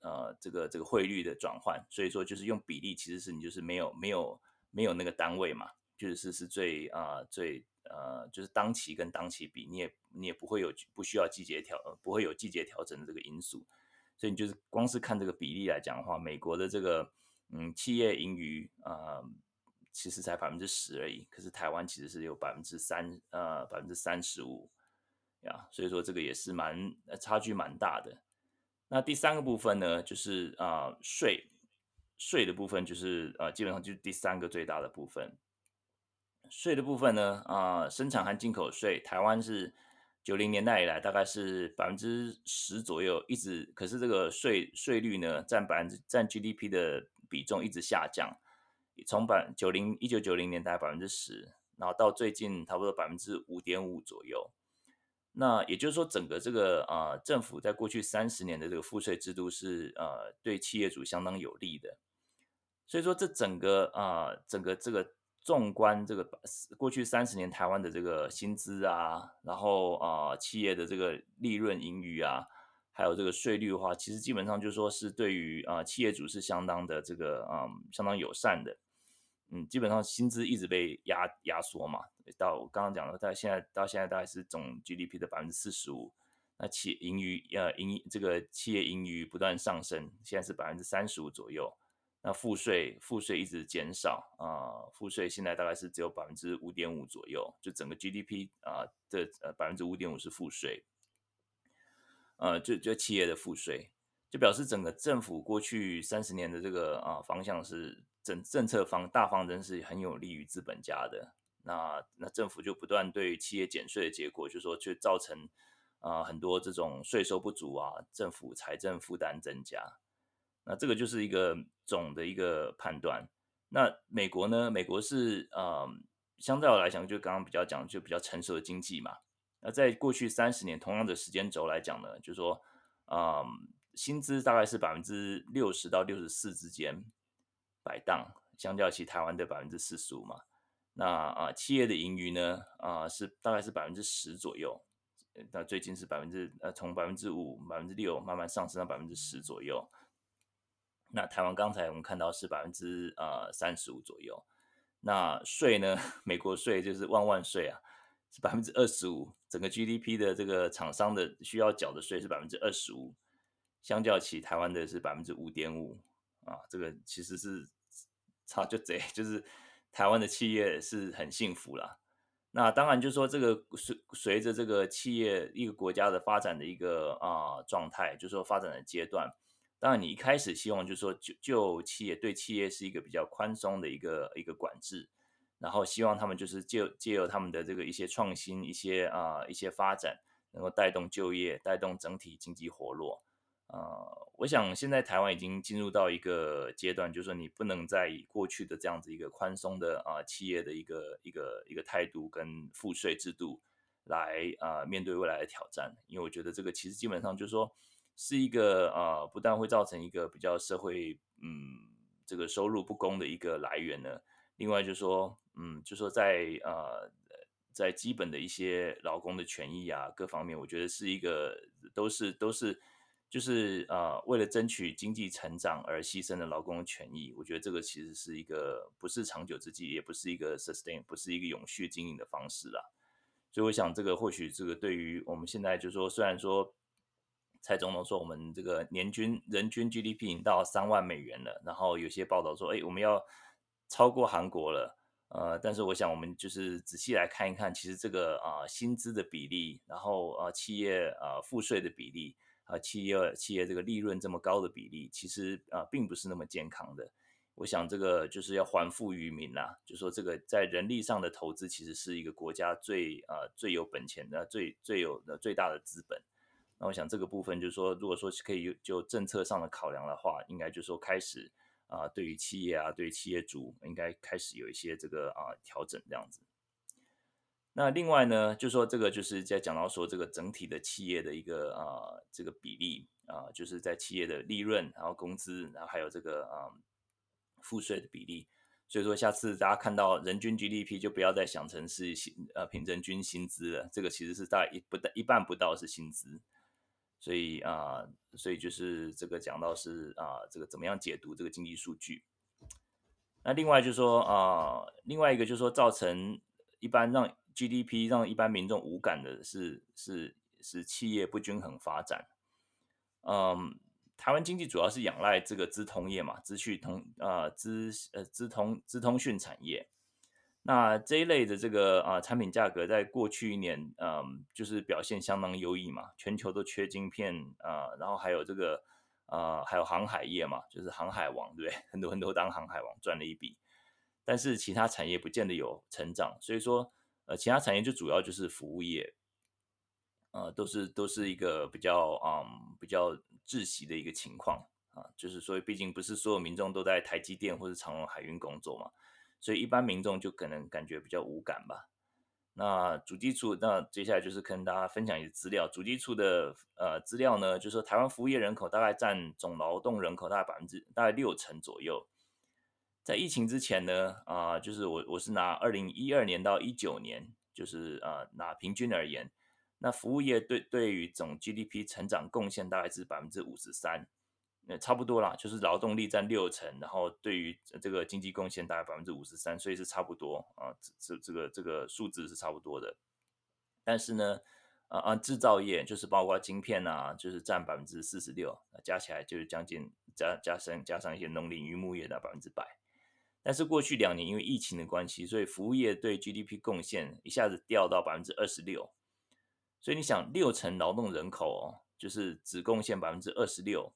呃这个这个汇率的转换，所以说就是用比例，其实是你就是没有没有没有那个单位嘛，就是是最啊、最呃就是当期跟当期比，你也你也不会有不需要季节调不会有季节调整的这个因素，所以你就是光是看这个比例来讲的话，美国的这个嗯企业盈余啊。其实才百分之十而已，可是台湾其实是有百分之三，呃，百分之三十五呀，所以说这个也是蛮差距蛮大的。那第三个部分呢，就是啊税税的部分，就是呃基本上就是第三个最大的部分。税的部分呢，啊、生产和进口税，台湾是九零年代以来大概是百分之十左右，一直可是这个税税率呢占百分之占 GDP 的比重一直下降。从百九零一九九零年代百分之十，然后到最近差不多百分之五点五左右。那也就是说，整个这个啊、政府在过去三十年的这个赋税制度是呃对企业主相当有利的。所以说，这整个啊、呃，整个这个纵观这个过去三十年台湾的这个薪资啊，然后啊、企业的这个利润盈余啊。还有这个税率的话，其实基本上就说是对于啊、企业主是相当的这个嗯相当友善的，嗯，基本上薪资一直被压压缩嘛，到我刚刚讲的，在现在到现在大概是总 GDP 的百分之四十五，那企盈余呃盈这个企业盈余不断上升，现在是百分之三十五左右，那赋税赋税一直减少啊，赋、税现在大概是只有百分之五点五左右，就整个 GDP 啊、的呃百分之五点五是赋税。呃，就就企业的赋税，就表示整个政府过去三十年的这个啊、方向是政政策方大方针是很有利于资本家的。那那政府就不断对企业减税的结果，就是说就造成啊、很多这种税收不足啊，政府财政负担增加。那这个就是一个总的一个判断。那美国呢？美国是呃相对来讲，就刚刚比较讲就比较成熟的经济嘛。那在过去三十年同样的时间轴来讲呢，就是说，嗯，薪资大概是百分之六十到六十四之间摆荡，相较其台湾的百分之四十五嘛。那啊，企业的盈余呢，啊是大概是百分之十左右。那最近是百分之呃从百分之五、百分之六慢慢上升到百分之十左右。那台湾刚才我们看到是百分之呃三十五左右。那税呢，美国税就是万万税啊。是百分之二十五，整个 GDP 的这个厂商的需要缴的税是百分之二十五，相较起台湾的是百分之五点五啊，这个其实是差就贼，就是台湾的企业是很幸福啦。那当然就是说这个随随着这个企业一个国家的发展的一个啊状态，就是说发展的阶段，当然你一开始希望就是说就就企业对企业是一个比较宽松的一个一个管制。然后希望他们就是借借由他们的这个一些创新、一些啊、一些发展，能够带动就业、带动整体经济活络。呃，我想现在台湾已经进入到一个阶段，就是说你不能再以过去的这样子一个宽松的啊、企业的一个一个一个态度跟赋税制度来啊、面对未来的挑战，因为我觉得这个其实基本上就是说是一个啊、不但会造成一个比较社会嗯这个收入不公的一个来源呢。另外就是说，嗯，就说在呃，在基本的一些劳工的权益啊，各方面，我觉得是一个都是都是就是呃，为了争取经济成长而牺牲的劳工权益，我觉得这个其实是一个不是长久之计，也不是一个 sustain，不是一个永续经营的方式啦。所以我想，这个或许这个对于我们现在就是说，虽然说蔡总统说我们这个年均人均 GDP 到三万美元了，然后有些报道说，哎，我们要超过韩国了，呃，但是我想我们就是仔细来看一看，其实这个啊、薪资的比例，然后啊、企业啊赋税的比例，啊、企业企业这个利润这么高的比例，其实啊、并不是那么健康的。我想这个就是要还富于民啦，就说这个在人力上的投资，其实是一个国家最啊、最有本钱的、最最有的最大的资本。那我想这个部分就是说，如果说是可以就政策上的考量的话，应该就是说开始。啊，对于企业啊，对于企业主，应该开始有一些这个啊调整这样子。那另外呢，就说这个就是在讲到说这个整体的企业的一个啊这个比例啊，就是在企业的利润，然后工资，然后还有这个啊赋税的比例。所以说，下次大家看到人均 GDP，就不要再想成是薪呃平人均薪资了，这个其实是大概一不到一半不到是薪资。所以啊、所以就是这个讲到是啊、这个怎么样解读这个经济数据？那另外就是说啊、另外一个就是说，造成一般让 GDP 让一般民众无感的是是是企业不均衡发展。嗯，台湾经济主要是仰赖这个资通业嘛，资讯通啊资呃资通资通讯产业。那这一类的这个啊、产品价格，在过去一年，嗯，就是表现相当优异嘛，全球都缺晶片啊、然后还有这个啊、还有航海业嘛，就是航海王，对不对？很多很多当航海王赚了一笔，但是其他产业不见得有成长，所以说，呃，其他产业就主要就是服务业，呃，都是都是一个比较嗯比较窒息的一个情况啊，就是所以，毕竟不是所有民众都在台积电或者长荣海运工作嘛。所以一般民众就可能感觉比较无感吧。那主计处，那接下来就是跟大家分享一些资料。主计处的呃资料呢，就是说台湾服务业人口大概占总劳动人口大概百分之大概六成左右。在疫情之前呢，啊、就是我我是拿二零一二年到一九年，就是呃拿平均而言，那服务业对对于总 GDP 成长贡献大概是百分之五十三。呃，差不多啦，就是劳动力占六成，然后对于这个经济贡献大概百分之五十三，所以是差不多啊，这这个这个数字是差不多的。但是呢，啊啊，制造业就是包括晶片啊，就是占百分之四十六，加起来就是将近加加上加上一些农林渔牧业的百分之百。但是过去两年因为疫情的关系，所以服务业对 GDP 贡献一下子掉到百分之二十六。所以你想，六成劳动人口哦，就是只贡献百分之二十六。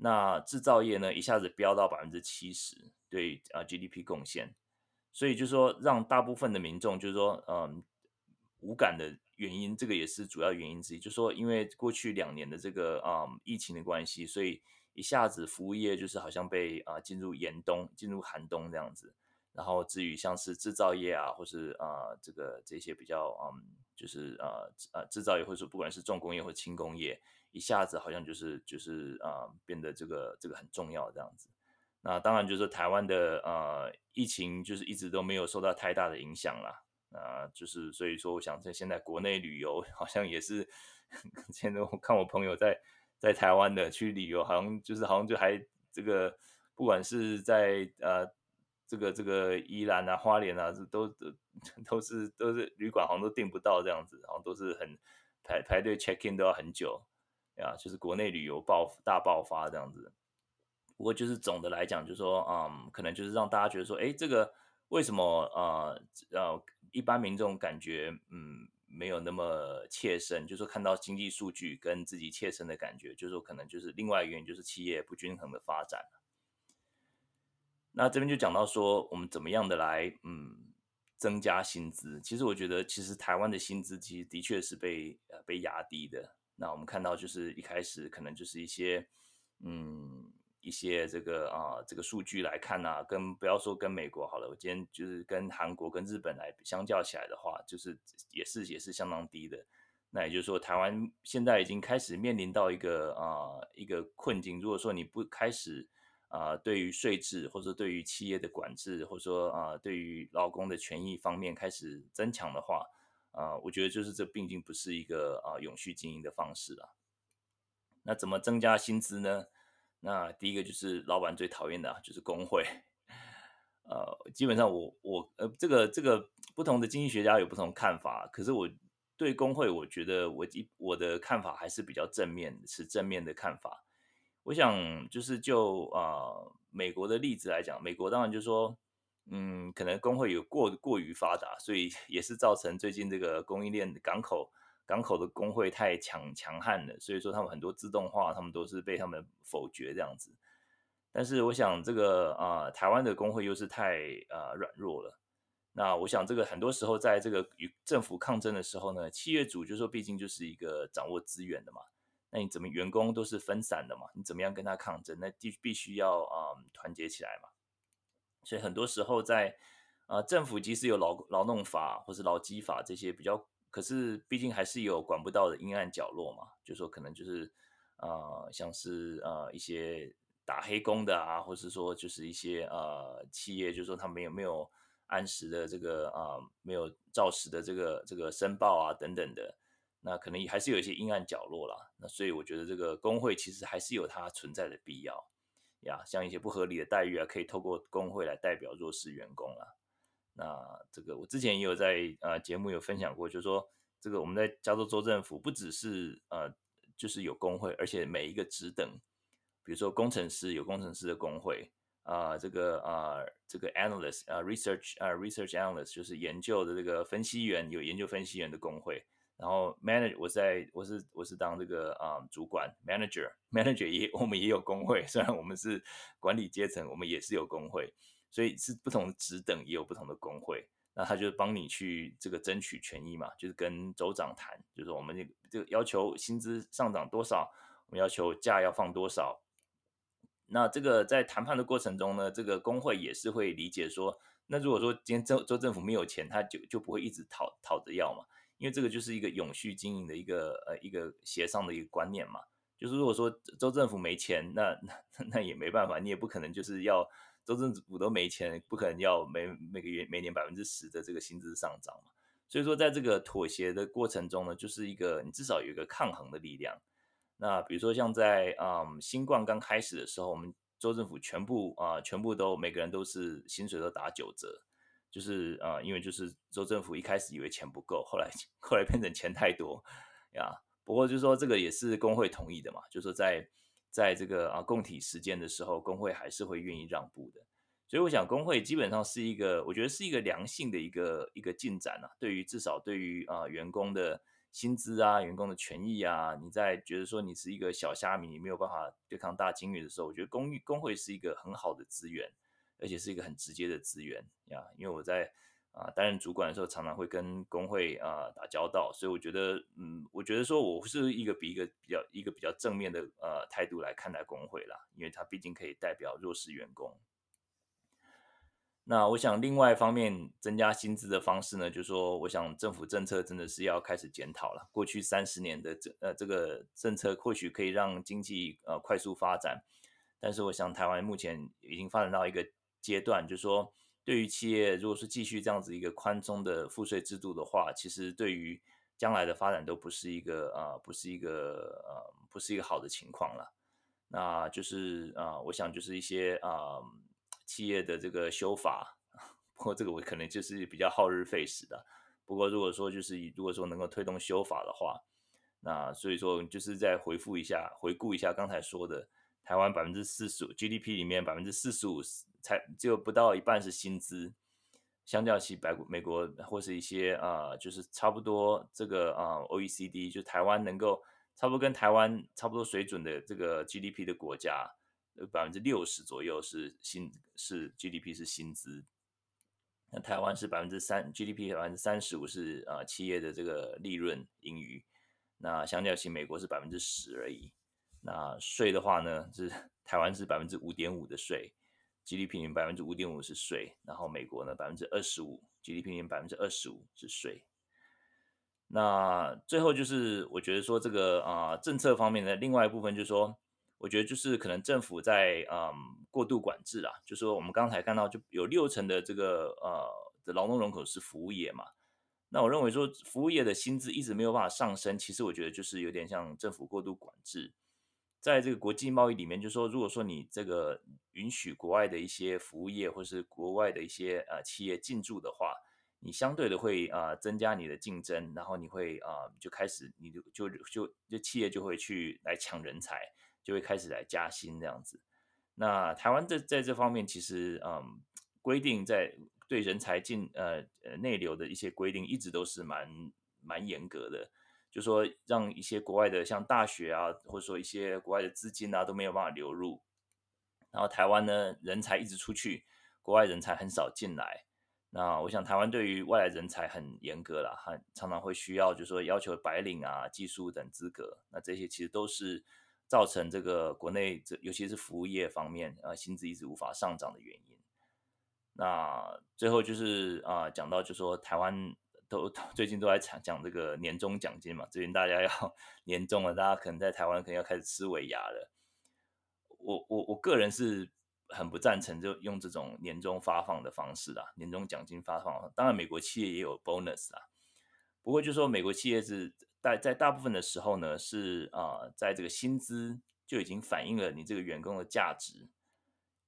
那制造业呢，一下子飙到百分之七十，对啊 GDP 贡献，所以就说让大部分的民众就是说，嗯，无感的原因，这个也是主要原因之一。就是说因为过去两年的这个啊、疫情的关系，所以一下子服务业就是好像被啊进入严冬、进入寒冬这样子。然后至于像是制造业啊，或是啊这个这些比较嗯，就是啊啊制造业，或者说不管是重工业或轻工业。一下子好像就是就是啊、变得这个这个很重要这样子。那当然就是台湾的呃疫情就是一直都没有受到太大的影响啦。啊、就是所以说我想在现在国内旅游好像也是，现在我看我朋友在在台湾的去旅游，好像就是好像就还这个不管是在呃这个这个宜兰啊、花莲啊，都都都是都是旅馆好像都订不到这样子，好像都是很排排队 check in 都要很久。啊，就是国内旅游爆大爆发这样子，不过就是总的来讲，就是说，嗯，可能就是让大家觉得说，哎，这个为什么呃呃一般民众感觉嗯没有那么切身，就是说看到经济数据跟自己切身的感觉，就是说可能就是另外一个原因，就是企业不均衡的发展。那这边就讲到说，我们怎么样的来嗯增加薪资？其实我觉得，其实台湾的薪资其实的确是被呃被压低的。那我们看到，就是一开始可能就是一些，嗯，一些这个啊，这个数据来看呢、跟不要说跟美国好了，我今天就是跟韩国跟日本来相较起来的话，就是也是也是相当低的。那也就是说，台湾现在已经开始面临到一个啊一个困境。如果说你不开始啊，对于税制或者对于企业的管制，或者说啊对于劳工的权益方面开始增强的话，啊、我觉得就是这毕竟不是一个啊、永续经营的方式啊。那怎么增加薪资呢？那第一个就是老板最讨厌的啊，就是工会。呃，基本上我我呃这个这个不同的经济学家有不同看法，可是我对工会，我觉得我一我的看法还是比较正面，是正面的看法。我想就是就啊、美国的例子来讲，美国当然就是说。嗯，可能工会有过过于发达，所以 也是造成最近这个供应链港口港口的工会太强强悍了，所以说他们很多自动化，他们都是被他们否决这样子。但是我想这个啊、台湾的工会又是太啊、呃、软弱了。那我想这个很多时候在这个与政府抗争的时候呢，企业主就说毕竟就是一个掌握资源的嘛，那你怎么员工都是分散的嘛，你怎么样跟他抗争？那必必须要啊、团结起来嘛。所以很多时候在，呃，政府即使有劳劳动法或是劳基法这些比较，可是毕竟还是有管不到的阴暗角落嘛。就说可能就是，呃，像是呃一些打黑工的啊，或是说就是一些呃企业，就是说他没有没有按时的这个啊、没有照实的这个这个申报啊等等的。那可能还是有一些阴暗角落啦。那所以我觉得这个工会其实还是有它存在的必要呀。像一些不合理的待遇啊，可以透过工会来代表弱势员工啊。那这个我之前也有在呃节目有分享过，就是说这个我们在加州州政府不只是呃就是有工会，而且每一个职等，比如说工程师有工程师的工会啊、这个啊、这个 analyst 啊、research 啊、research analyst 就是研究的这个分析员有研究分析员的工会。然后 manager 我在我是我是当这个啊、主管 manager manager 也我们也有工会，虽然我们是管理阶层，我们也是有工会，所以是不同职等也有不同的工会。那他就是帮你去这个争取权益嘛，就是跟州长谈，就是我们这个这个要求薪资上涨多少，我们要求假要放多少。那这个在谈判的过程中呢，这个工会也是会理解说，那如果说今天州州政府没有钱，他就就不会一直讨讨着要嘛。因为这个就是一个永续经营的一个呃一个协商的一个观念嘛，就是如果说州政府没钱，那那那也没办法，你也不可能就是要州政府都没钱，不可能要每每个月每年百分之十的这个薪资上涨嘛。所以说在这个妥协的过程中呢，就是一个你至少有一个抗衡的力量。那比如说像在嗯新冠刚开始的时候，我们州政府全部啊、全部都每个人都是薪水都打九折。就是啊、呃，因为就是州政府一开始以为钱不够，后来 后来变成钱太多呀。不过就是说这个也是工会同意的嘛，就是说在在这个啊共体时间的时候，工会还是会愿意让步的。所以我想工会基本上是一个，我觉得是一个良性的一个一个进展啊。对于至少对于啊员工的薪资啊、员工的权益啊，你在觉得说你是一个小虾米，你没有办法对抗大鲸鱼的时候，我觉得工工会是一个很好的资源。而且是一个很直接的资源呀，因为我在啊担任主管的时候，常常会跟工会啊打交道，所以我觉得，嗯，我觉得说我是一个比一个比较一个比较正面的呃态度来看待工会啦，因为它毕竟可以代表弱势员工。那我想另外一方面增加薪资的方式呢，就是说，我想政府政策真的是要开始检讨了。过去三十年的这呃这个政策或许可以让经济呃快速发展，但是我想台湾目前已经发展到一个。阶段就是说，对于企业，如果是继续这样子一个宽松的赋税制度的话，其实对于将来的发展都不是一个啊、不是一个呃，不是一个好的情况了。那就是啊、我想就是一些啊、企业的这个修法，不过这个我可能就是比较耗日费时的。不过如果说就是如果说能够推动修法的话，那所以说就是再回复一下，回顾一下刚才说的，台湾百分之四十五 GDP 里面百分之四十五。才只有不到一半是薪资，相较起白美国或是一些啊、就是差不多这个啊、OECD，就台湾能够差不多跟台湾差不多水准的这个 GDP 的国家，百分之六十左右是薪是 GDP 是薪资，那台湾是百分之三 GDP 百分之三十五是啊、企业的这个利润盈余，那相较起美国是百分之十而已，那税的话呢，是 台湾是百分之五点五的税。GDP 里百分之五点五是税，然后美国呢百分之二十五，GDP 里百分之二十五是税。那最后就是我觉得说这个啊、政策方面的另外一部分就是说，我觉得就是可能政府在嗯过度管制啊，就是说我们刚才看到就有六成的这个呃的劳动人口是服务业嘛，那我认为说服务业的薪资一直没有办法上升，其实我觉得就是有点像政府过度管制。在这个国际贸易里面，就是说，如果说你这个允许国外的一些服务业或是国外的一些呃企业进驻的话，你相对的会啊、增加你的竞争，然后你会啊、就开始你就就就就企业就会去来抢人才，就会开始来加薪这样子。那台湾在在这方面其实嗯规定在对人才进呃呃内流的一些规定一直都是蛮蛮严格的。就说让一些国外的像大学啊，或者说一些国外的资金啊都没有办法流入，然后台湾呢人才一直出去，国外人才很少进来。那我想台湾对于外来人才很严格啦，很常常会需要就是说要求白领啊、技术等资格。那这些其实都是造成这个国内这尤其是服务业方面啊薪资一直无法上涨的原因。那最后就是啊讲到就是说台湾。都最近都在讲讲这个年终奖金嘛，最近大家要 年终了，大家可能在台湾可能要开始吃尾牙了。我我我个人是很不赞成就用这种年终发放的方式啦，年终奖金发放。当然美国企业也有 bonus 啦，不过就说美国企业是大在大部分的时候呢，是啊、在这个薪资就已经反映了你这个员工的价值，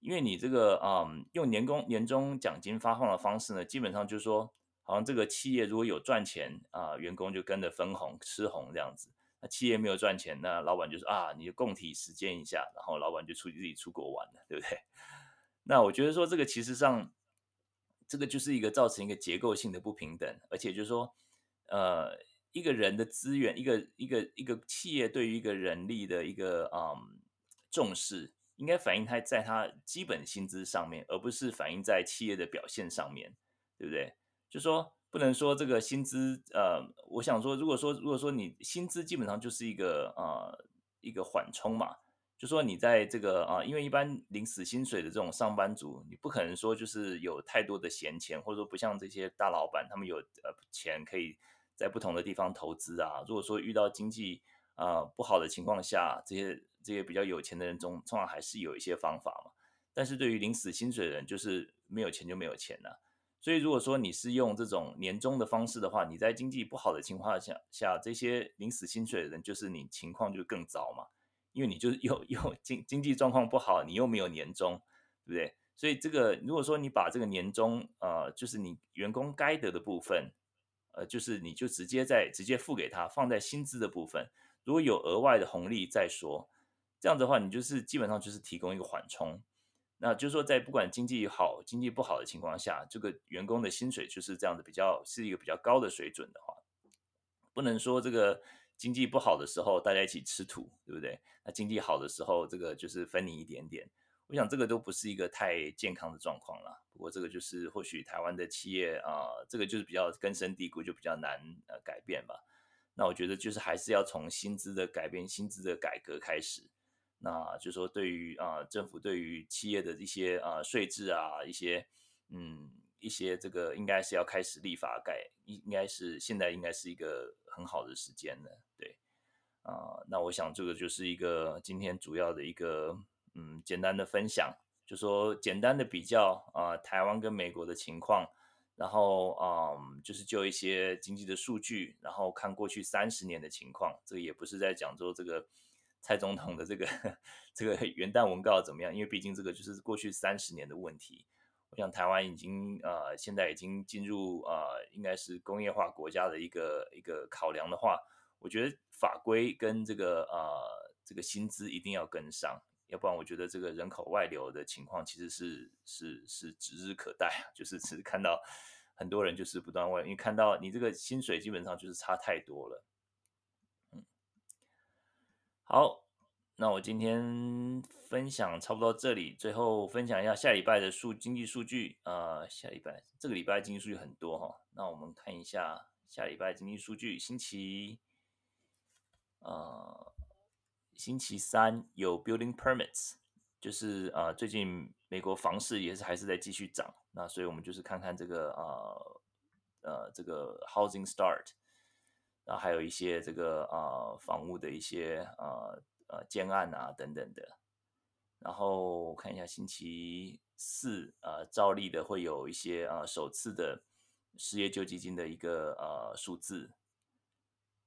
因为你这个嗯用年工年终奖金发放的方式呢，基本上就是说，好像这个企业如果有赚钱啊、员工就跟着分红吃红这样子。那企业没有赚钱，那老板就说啊，你就共体时间一下，然后老板就出去自己出国玩了，对不对？那我觉得说这个其实上，这个就是一个造成一个结构性的不平等，而且就是说，呃，一个人的资源，一个一个一个企业对于一个人力的一个嗯重视，应该反映他在他基本薪资上面，而不是反映在企业的表现上面，对不对？就说。不能说这个薪资，呃，我想说，如果说如果说你薪资基本上就是一个呃一个缓冲嘛，就说你在这个啊、因为一般领死薪水的这种上班族，你不可能说就是有太多的闲钱，或者说不像这些大老板，他们有呃钱可以在不同的地方投资啊。如果说遇到经济啊、不好的情况下，这些这些比较有钱的人中，通常还是有一些方法嘛。但是对于领死薪水的人，就是没有钱就没有钱了、所以，如果说你是用这种年终的方式的话，你在经济不好的情况下下，这些领死薪水的人，就是你情况就更糟嘛，因为你就是 又又经经济状况不好，你又没有年终，对不对？所以这个如果说你把这个年终，呃，就是你员工该得的部分，呃，就是你就直接在直接付给他，放在薪资的部分，如果有额外的红利再说，这样的话，你就是基本上就是提供一个缓冲。那就是说，在不管经济好、经济不好的情况下，这个员工的薪水就是这样子，比较是一个比较高的水准的话，不能说这个经济不好的时候大家一起吃土，对不对？那经济好的时候，这个就是分你一点点。我想这个都不是一个太健康的状况了。不过这个就是或许台湾的企业啊、这个就是比较根深蒂固，就比较难呃改变吧。那我觉得就是还是要从薪资的改变、薪资的改革开始。那就说，对于啊、政府对于企业的一些啊、税制啊，一些嗯，一些这个应该是要开始立法改，应应该是现在应该是一个很好的时间了，对啊、那我想这个就是一个今天主要的一个嗯简单的分享，就说简单的比较啊、台湾跟美国的情况，然后啊、就是就一些经济的数据，然后看过去三十年的情况，这个也不是在讲说这个。蔡总统的这个 这个 元旦文告怎么样？因为毕竟这个就是过去三十年的问题。我想台湾已经呃现在已经进入呃应该是工业化国家的一个一个考量的话，我觉得法规跟这个呃这个薪资一定要跟上，要不然我觉得这个人口外流的情况其实是是是指日可待，就是只是看到很多人就是不断问，因为看到你这个薪水基本上就是差太多了。好，那我今天分享差不多这里，最后分享一下下礼拜的数经济数据。呃，下礼拜这个礼拜经济数据很多哈，那我们看一下下礼拜经济数据。星期呃星期三有 building permits，就是呃最近美国房市也是还是在继续涨，那所以我们就是看看这个呃呃这个 housing start。然后还有一些这个呃房屋的一些呃呃建案啊等等的，然后看一下星期四呃照例的会有一些呃首次的失业救济金的一个呃数字，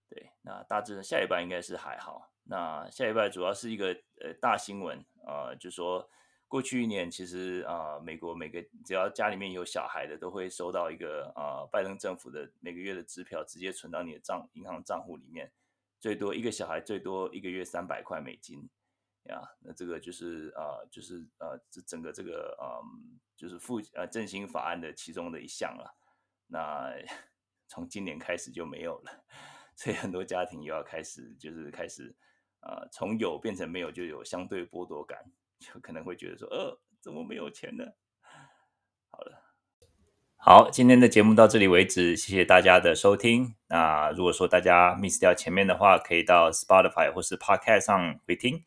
对，那大致下礼拜应该是还好，那下礼拜主要是一个呃大新闻呃就说。过去一年，其实啊、美国每个只要家里面有小孩的，都会收到一个啊、拜登政府的每个月的支票，直接存到你的账银行账户里面。最多一个小孩最多一个月三百块美金呀。那这个就是啊、就是呃，这整个这个嗯、就是复呃振兴法案的其中的一项了。那从今年开始就没有了，所以很多家庭又要开始就是开始啊、从有变成没有，就有相对剥夺感。就可能会觉得说，呃，怎么没有钱呢？好了，好，今天的节目到这里为止，谢谢大家的收听。那如果说大家 miss 掉前面的话，可以到 Spotify 或是 Podcast 上回听。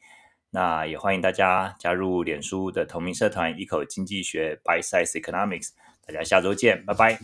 那也欢迎大家加入脸书的同名社团“一口经济学 Bite Size Economics”。大家下周见，拜拜。